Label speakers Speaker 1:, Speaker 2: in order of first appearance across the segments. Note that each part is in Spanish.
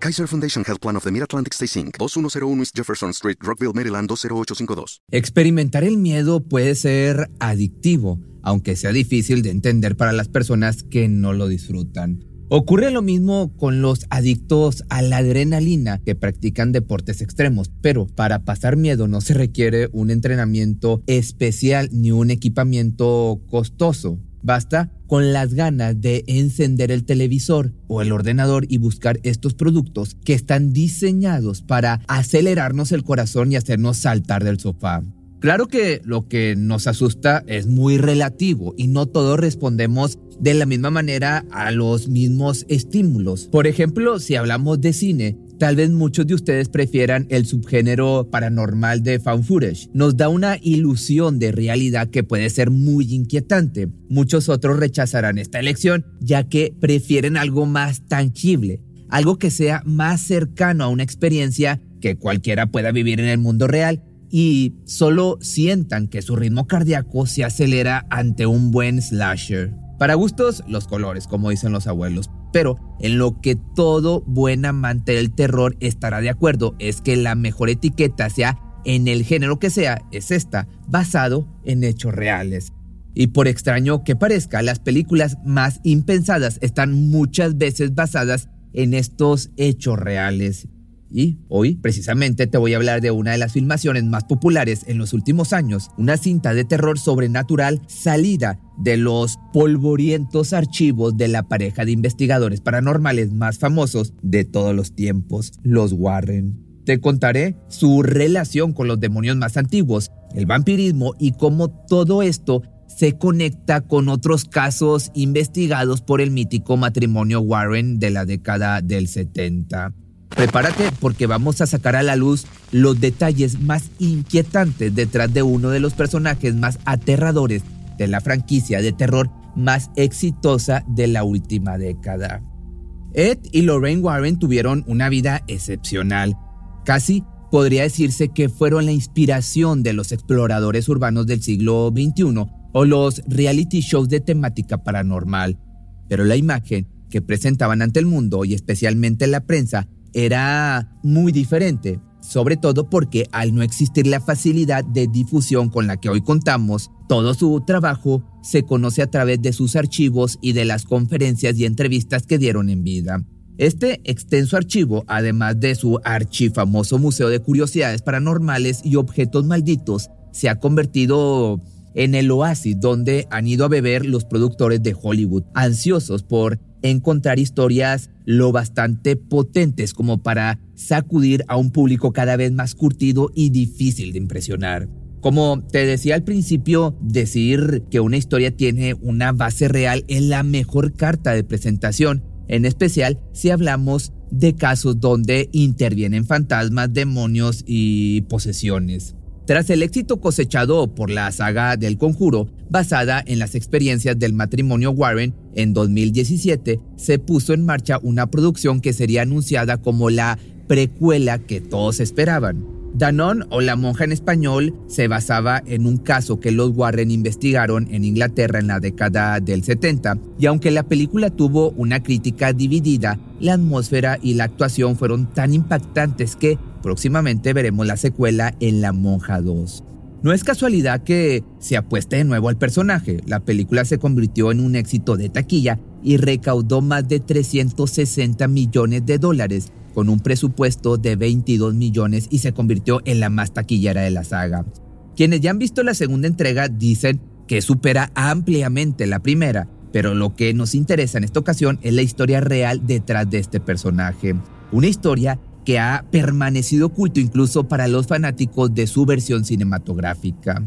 Speaker 1: Kaiser Foundation Health Plan of the Mid-Atlantic Stay Inc., 2101 East Jefferson Street, Rockville, Maryland 20852.
Speaker 2: Experimentar el miedo puede ser adictivo, aunque sea difícil de entender para las personas que no lo disfrutan. Ocurre lo mismo con los adictos a la adrenalina que practican deportes extremos, pero para pasar miedo no se requiere un entrenamiento especial ni un equipamiento costoso. Basta con las ganas de encender el televisor o el ordenador y buscar estos productos que están diseñados para acelerarnos el corazón y hacernos saltar del sofá. Claro que lo que nos asusta es muy relativo y no todos respondemos de la misma manera a los mismos estímulos. Por ejemplo, si hablamos de cine, Tal vez muchos de ustedes prefieran el subgénero paranormal de found footage. Nos da una ilusión de realidad que puede ser muy inquietante. Muchos otros rechazarán esta elección ya que prefieren algo más tangible, algo que sea más cercano a una experiencia que cualquiera pueda vivir en el mundo real y solo sientan que su ritmo cardíaco se acelera ante un buen slasher. Para gustos, los colores, como dicen los abuelos. Pero en lo que todo buen amante del terror estará de acuerdo es que la mejor etiqueta, sea en el género que sea, es esta, basado en hechos reales. Y por extraño que parezca, las películas más impensadas están muchas veces basadas en estos hechos reales. Y hoy precisamente te voy a hablar de una de las filmaciones más populares en los últimos años, una cinta de terror sobrenatural salida de los polvorientos archivos de la pareja de investigadores paranormales más famosos de todos los tiempos, los Warren. Te contaré su relación con los demonios más antiguos, el vampirismo y cómo todo esto se conecta con otros casos investigados por el mítico matrimonio Warren de la década del 70. Prepárate porque vamos a sacar a la luz los detalles más inquietantes detrás de uno de los personajes más aterradores de la franquicia de terror más exitosa de la última década. Ed y Lorraine Warren tuvieron una vida excepcional. Casi podría decirse que fueron la inspiración de los exploradores urbanos del siglo XXI o los reality shows de temática paranormal. Pero la imagen que presentaban ante el mundo y especialmente la prensa era muy diferente, sobre todo porque al no existir la facilidad de difusión con la que hoy contamos, todo su trabajo se conoce a través de sus archivos y de las conferencias y entrevistas que dieron en vida. Este extenso archivo, además de su archifamoso Museo de Curiosidades Paranormales y Objetos Malditos, se ha convertido en el oasis donde han ido a beber los productores de Hollywood, ansiosos por encontrar historias lo bastante potentes como para sacudir a un público cada vez más curtido y difícil de impresionar. Como te decía al principio, decir que una historia tiene una base real es la mejor carta de presentación, en especial si hablamos de casos donde intervienen fantasmas, demonios y posesiones. Tras el éxito cosechado por la saga del conjuro, basada en las experiencias del matrimonio Warren, en 2017 se puso en marcha una producción que sería anunciada como la precuela que todos esperaban. Danon o La monja en español se basaba en un caso que los Warren investigaron en Inglaterra en la década del 70 y aunque la película tuvo una crítica dividida, la atmósfera y la actuación fueron tan impactantes que próximamente veremos la secuela en La monja 2. No es casualidad que se apueste de nuevo al personaje. La película se convirtió en un éxito de taquilla y recaudó más de 360 millones de dólares con un presupuesto de 22 millones y se convirtió en la más taquillera de la saga. Quienes ya han visto la segunda entrega dicen que supera ampliamente la primera, pero lo que nos interesa en esta ocasión es la historia real detrás de este personaje. Una historia que ha permanecido oculto incluso para los fanáticos de su versión cinematográfica.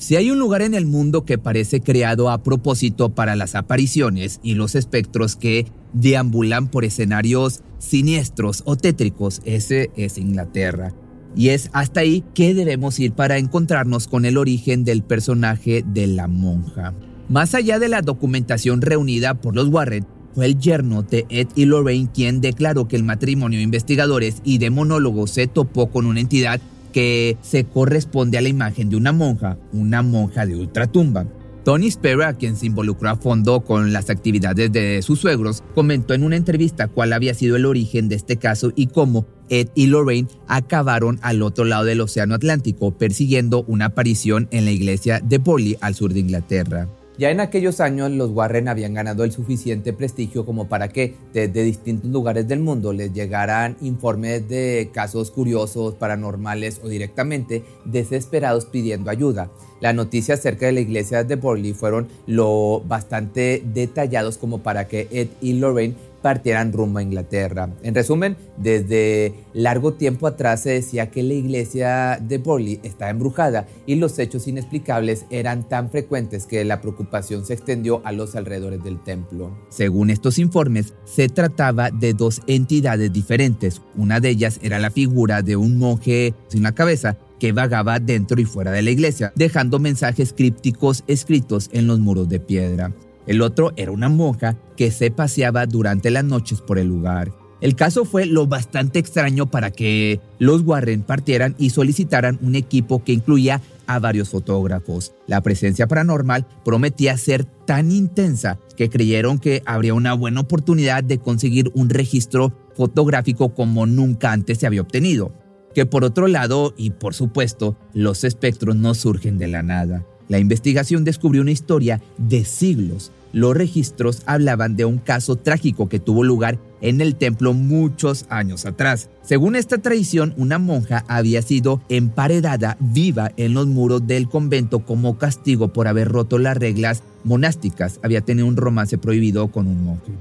Speaker 2: Si hay un lugar en el mundo que parece creado a propósito para las apariciones y los espectros que deambulan por escenarios siniestros o tétricos, ese es Inglaterra. Y es hasta ahí que debemos ir para encontrarnos con el origen del personaje de la monja. Más allá de la documentación reunida por los Warren, fue el yerno de Ed y Lorraine quien declaró que el matrimonio de investigadores y de monólogos se topó con una entidad que se corresponde a la imagen de una monja, una monja de ultratumba. Tony Spera, quien se involucró a fondo con las actividades de sus suegros, comentó en una entrevista cuál había sido el origen de este caso y cómo Ed y Lorraine acabaron al otro lado del Océano Atlántico persiguiendo una aparición en la iglesia de Bolly al sur de Inglaterra. Ya en aquellos años los Warren habían ganado el suficiente prestigio como para que desde distintos lugares del mundo les llegaran informes de casos curiosos, paranormales o directamente desesperados pidiendo ayuda. Las noticias acerca de la iglesia de Borley fueron lo bastante detallados como para que Ed y Lorraine partieran rumbo a Inglaterra. En resumen, desde largo tiempo atrás se decía que la iglesia de Borley estaba embrujada y los hechos inexplicables eran tan frecuentes que la preocupación se extendió a los alrededores del templo. Según estos informes, se trataba de dos entidades diferentes. Una de ellas era la figura de un monje sin la cabeza que vagaba dentro y fuera de la iglesia, dejando mensajes crípticos escritos en los muros de piedra. El otro era una monja que se paseaba durante las noches por el lugar. El caso fue lo bastante extraño para que los Warren partieran y solicitaran un equipo que incluía a varios fotógrafos. La presencia paranormal prometía ser tan intensa que creyeron que habría una buena oportunidad de conseguir un registro fotográfico como nunca antes se había obtenido. Que por otro lado, y por supuesto, los espectros no surgen de la nada. La investigación descubrió una historia de siglos. Los registros hablaban de un caso trágico que tuvo lugar en el templo muchos años atrás. Según esta tradición, una monja había sido emparedada viva en los muros del convento como castigo por haber roto las reglas monásticas. Había tenido un romance prohibido con un monje.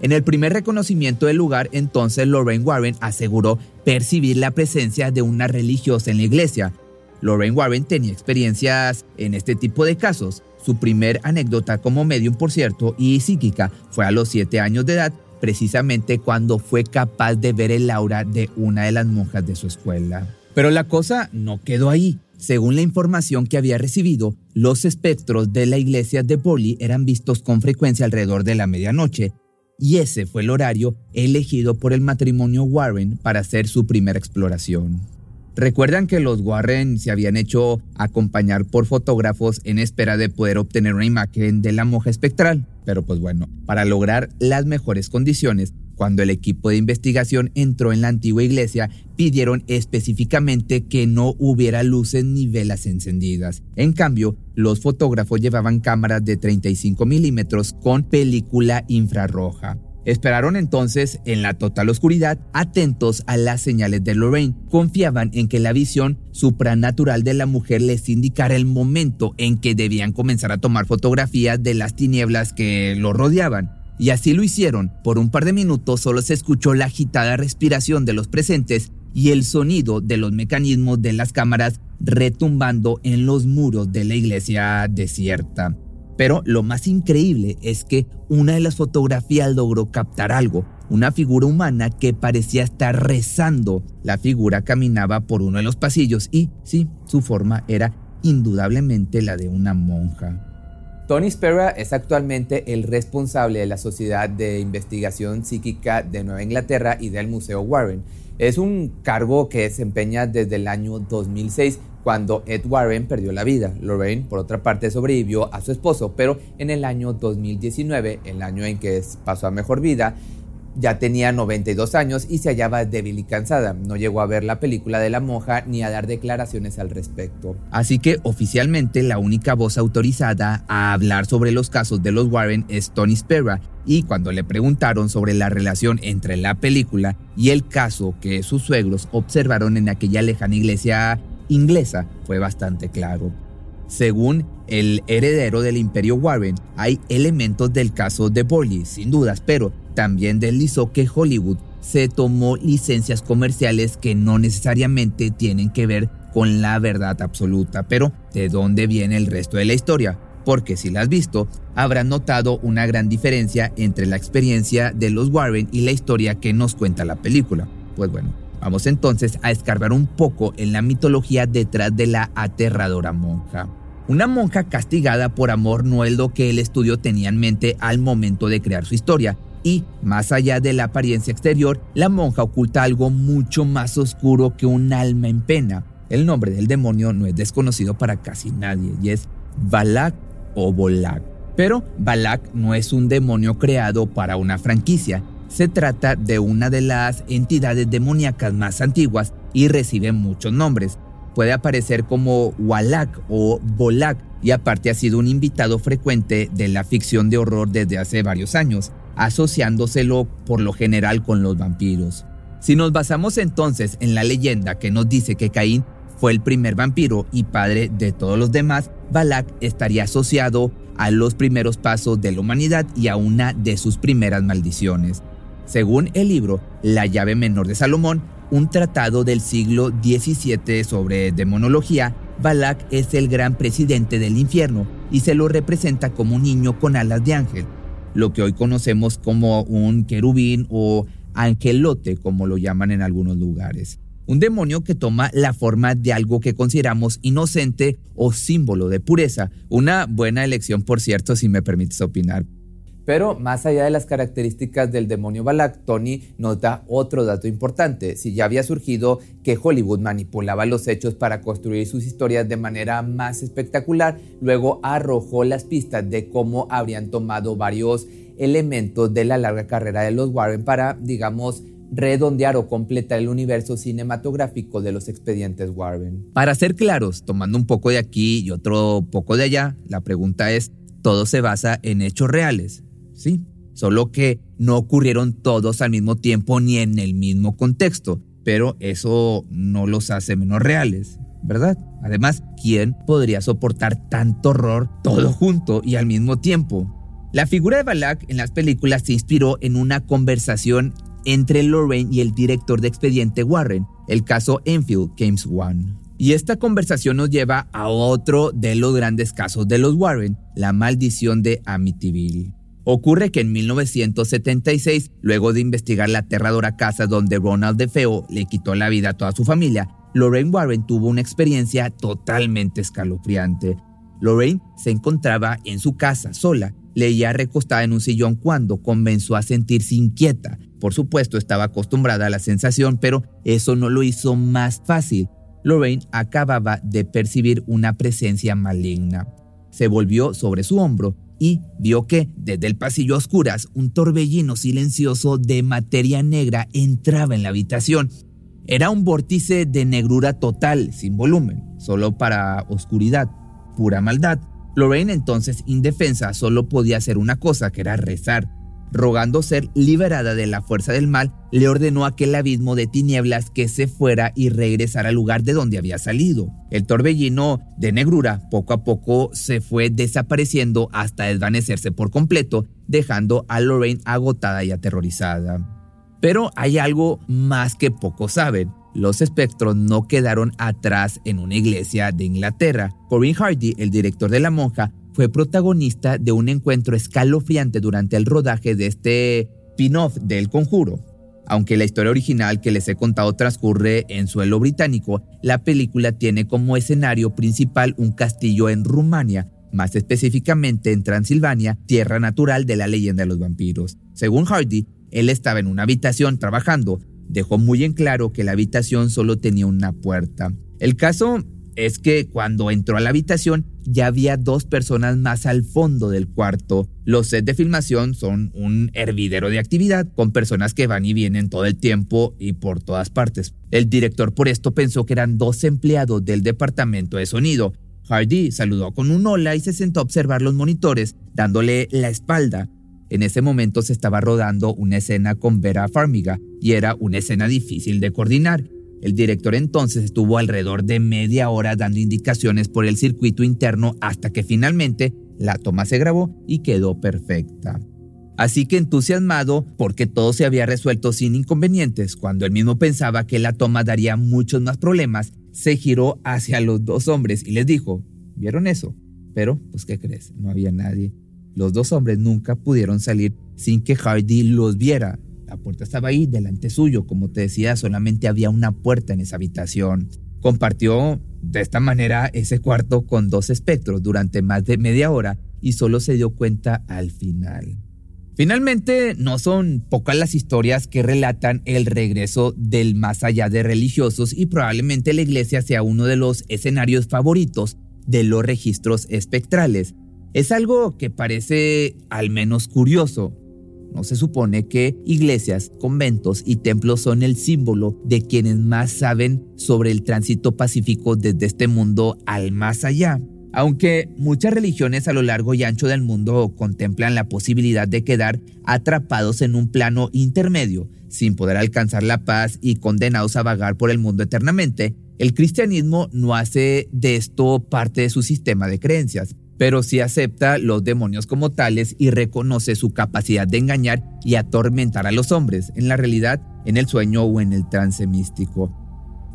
Speaker 2: En el primer reconocimiento del lugar, entonces Lorraine Warren aseguró percibir la presencia de una religiosa en la iglesia. Lorraine Warren tenía experiencias en este tipo de casos. Su primer anécdota como medium, por cierto, y psíquica fue a los 7 años de edad, precisamente cuando fue capaz de ver el aura de una de las monjas de su escuela. Pero la cosa no quedó ahí. Según la información que había recibido, los espectros de la iglesia de Polly eran vistos con frecuencia alrededor de la medianoche, y ese fue el horario elegido por el matrimonio Warren para hacer su primera exploración. Recuerdan que los Warren se habían hecho acompañar por fotógrafos en espera de poder obtener una imagen de la monja espectral. Pero pues bueno, para lograr las mejores condiciones, cuando el equipo de investigación entró en la antigua iglesia, pidieron específicamente que no hubiera luces ni velas encendidas. En cambio, los fotógrafos llevaban cámaras de 35 milímetros con película infrarroja. Esperaron entonces en la total oscuridad, atentos a las señales de Lorraine. Confiaban en que la visión supranatural de la mujer les indicara el momento en que debían comenzar a tomar fotografías de las tinieblas que lo rodeaban. Y así lo hicieron. Por un par de minutos solo se escuchó la agitada respiración de los presentes y el sonido de los mecanismos de las cámaras retumbando en los muros de la iglesia desierta. Pero lo más increíble es que una de las fotografías logró captar algo, una figura humana que parecía estar rezando. La figura caminaba por uno de los pasillos y, sí, su forma era indudablemente la de una monja. Tony Spera es actualmente el responsable de la Sociedad de Investigación Psíquica de Nueva Inglaterra y del Museo Warren. Es un cargo que desempeña desde el año 2006 cuando Ed Warren perdió la vida. Lorraine, por otra parte, sobrevivió a su esposo, pero en el año 2019, el año en que pasó a mejor vida, ya tenía 92 años y se hallaba débil y cansada. No llegó a ver la película de la monja ni a dar declaraciones al respecto. Así que oficialmente la única voz autorizada a hablar sobre los casos de los Warren es Tony Spera. Y cuando le preguntaron sobre la relación entre la película y el caso que sus suegros observaron en aquella lejana iglesia inglesa fue bastante claro. Según el heredero del imperio Warren, hay elementos del caso de Borley, sin dudas, pero también deslizó que Hollywood se tomó licencias comerciales que no necesariamente tienen que ver con la verdad absoluta. Pero, ¿de dónde viene el resto de la historia? Porque si la has visto, habrás notado una gran diferencia entre la experiencia de los Warren y la historia que nos cuenta la película. Pues bueno, Vamos entonces a escarbar un poco en la mitología detrás de la aterradora monja. Una monja castigada por amor no es lo que el estudio tenía en mente al momento de crear su historia, y, más allá de la apariencia exterior, la monja oculta algo mucho más oscuro que un alma en pena. El nombre del demonio no es desconocido para casi nadie y es Balak o Bolak. Pero Balak no es un demonio creado para una franquicia. Se trata de una de las entidades demoníacas más antiguas y recibe muchos nombres. Puede aparecer como Walak o Bolak y aparte ha sido un invitado frecuente de la ficción de horror desde hace varios años asociándoselo por lo general con los vampiros. Si nos basamos entonces en la leyenda que nos dice que Caín fue el primer vampiro y padre de todos los demás, Balak estaría asociado a los primeros pasos de la humanidad y a una de sus primeras maldiciones. Según el libro La llave menor de Salomón, un tratado del siglo XVII sobre demonología, Balak es el gran presidente del infierno y se lo representa como un niño con alas de ángel, lo que hoy conocemos como un querubín o angelote, como lo llaman en algunos lugares. Un demonio que toma la forma de algo que consideramos inocente o símbolo de pureza. Una buena elección, por cierto, si me permites opinar. Pero más allá de las características del demonio Balak, Tony nota otro dato importante. Si ya había surgido que Hollywood manipulaba los hechos para construir sus historias de manera más espectacular, luego arrojó las pistas de cómo habrían tomado varios elementos de la larga carrera de los Warren para, digamos, redondear o completar el universo cinematográfico de los expedientes Warren. Para ser claros, tomando un poco de aquí y otro poco de allá, la pregunta es, ¿todo se basa en hechos reales? Sí, solo que no ocurrieron todos al mismo tiempo ni en el mismo contexto, pero eso no los hace menos reales, ¿verdad? Además, ¿quién podría soportar tanto horror todo junto y al mismo tiempo? La figura de Balak en las películas se inspiró en una conversación entre Lorraine y el director de expediente Warren, el caso Enfield Games One. Y esta conversación nos lleva a otro de los grandes casos de los Warren, la maldición de Amityville. Ocurre que en 1976, luego de investigar la aterradora casa donde Ronald DeFeo le quitó la vida a toda su familia, Lorraine Warren tuvo una experiencia totalmente escalofriante. Lorraine se encontraba en su casa sola, leía recostada en un sillón cuando comenzó a sentirse inquieta. Por supuesto, estaba acostumbrada a la sensación, pero eso no lo hizo más fácil. Lorraine acababa de percibir una presencia maligna. Se volvió sobre su hombro y vio que, desde el pasillo a oscuras, un torbellino silencioso de materia negra entraba en la habitación. Era un vórtice de negrura total, sin volumen, solo para oscuridad, pura maldad. Lorraine entonces, indefensa, solo podía hacer una cosa, que era rezar rogando ser liberada de la fuerza del mal, le ordenó a aquel abismo de tinieblas que se fuera y regresara al lugar de donde había salido. El torbellino de negrura poco a poco se fue desapareciendo hasta desvanecerse por completo, dejando a Lorraine agotada y aterrorizada. Pero hay algo más que pocos saben. Los espectros no quedaron atrás en una iglesia de Inglaterra. Corinne Hardy, el director de La Monja, fue protagonista de un encuentro escalofriante durante el rodaje de este spin-off del conjuro. Aunque la historia original que les he contado transcurre en suelo británico, la película tiene como escenario principal un castillo en Rumania, más específicamente en Transilvania, tierra natural de la leyenda de los vampiros. Según Hardy, él estaba en una habitación trabajando. Dejó muy en claro que la habitación solo tenía una puerta. El caso es que cuando entró a la habitación ya había dos personas más al fondo del cuarto. Los sets de filmación son un hervidero de actividad con personas que van y vienen todo el tiempo y por todas partes. El director por esto pensó que eran dos empleados del departamento de sonido. Hardy saludó con un hola y se sentó a observar los monitores, dándole la espalda. En ese momento se estaba rodando una escena con Vera Farmiga y era una escena difícil de coordinar. El director entonces estuvo alrededor de media hora dando indicaciones por el circuito interno hasta que finalmente la toma se grabó y quedó perfecta. Así que entusiasmado porque todo se había resuelto sin inconvenientes, cuando él mismo pensaba que la toma daría muchos más problemas, se giró hacia los dos hombres y les dijo, ¿vieron eso? Pero, pues, ¿qué crees? No había nadie. Los dos hombres nunca pudieron salir sin que Hardy los viera La puerta estaba ahí, delante suyo. Como te decía, solamente había una puerta en esa habitación. Compartió de esta manera ese cuarto con dos espectros durante más de media hora y solo se dio cuenta al final. Finalmente, no son pocas las historias que relatan el regreso del más allá de religiosos y probablemente la iglesia sea uno de los escenarios favoritos de los registros espectrales. Es algo que parece al menos curioso. No se supone que iglesias, conventos y templos son el símbolo de quienes más saben sobre el tránsito pacífico desde este mundo al más allá. Aunque muchas religiones a lo largo y ancho del mundo contemplan la posibilidad de quedar atrapados en un plano intermedio, sin poder alcanzar la paz y condenados a vagar por el mundo eternamente, el cristianismo no hace de esto parte de su sistema de creencias, pero sí acepta los demonios como tales y reconoce su capacidad de engañar y atormentar a los hombres, en la realidad, en el sueño o en el trance místico.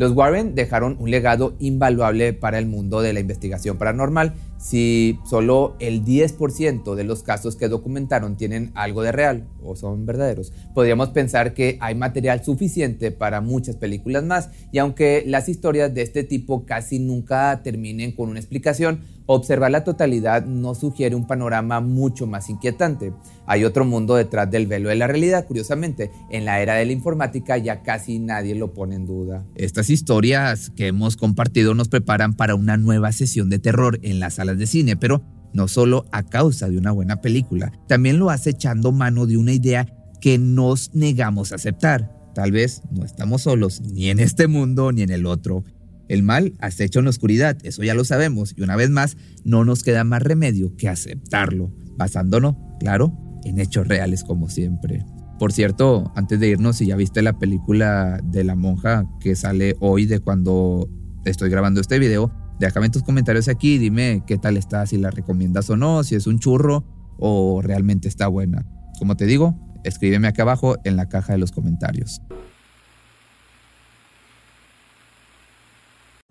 Speaker 2: Los Warren dejaron un legado invaluable para el mundo de la investigación paranormal. Si solo el 10% de los casos que documentaron tienen algo de real o son verdaderos, podríamos pensar que hay material suficiente para muchas películas más. Y aunque las historias de este tipo casi nunca terminen con una explicación, Observar la totalidad no sugiere un panorama mucho más inquietante. Hay otro mundo detrás del velo de la realidad, curiosamente. En la era de la informática ya casi nadie lo pone en duda. Estas historias que hemos compartido nos preparan para una nueva sesión de terror en las salas de cine, pero no solo a causa de una buena película, también lo hace echando mano de una idea que nos negamos a aceptar. Tal vez no estamos solos ni en este mundo ni en el otro. El mal acecha en la oscuridad, eso ya lo sabemos, y una vez más, no nos queda más remedio que aceptarlo, basándonos, claro, en hechos reales como siempre. Por cierto, antes de irnos, si ya viste la película de la monja que sale hoy de cuando estoy grabando este video, déjame tus comentarios aquí, dime qué tal está, si la recomiendas o no, si es un churro o realmente está buena. Como te digo, escríbeme acá abajo en la caja de los comentarios.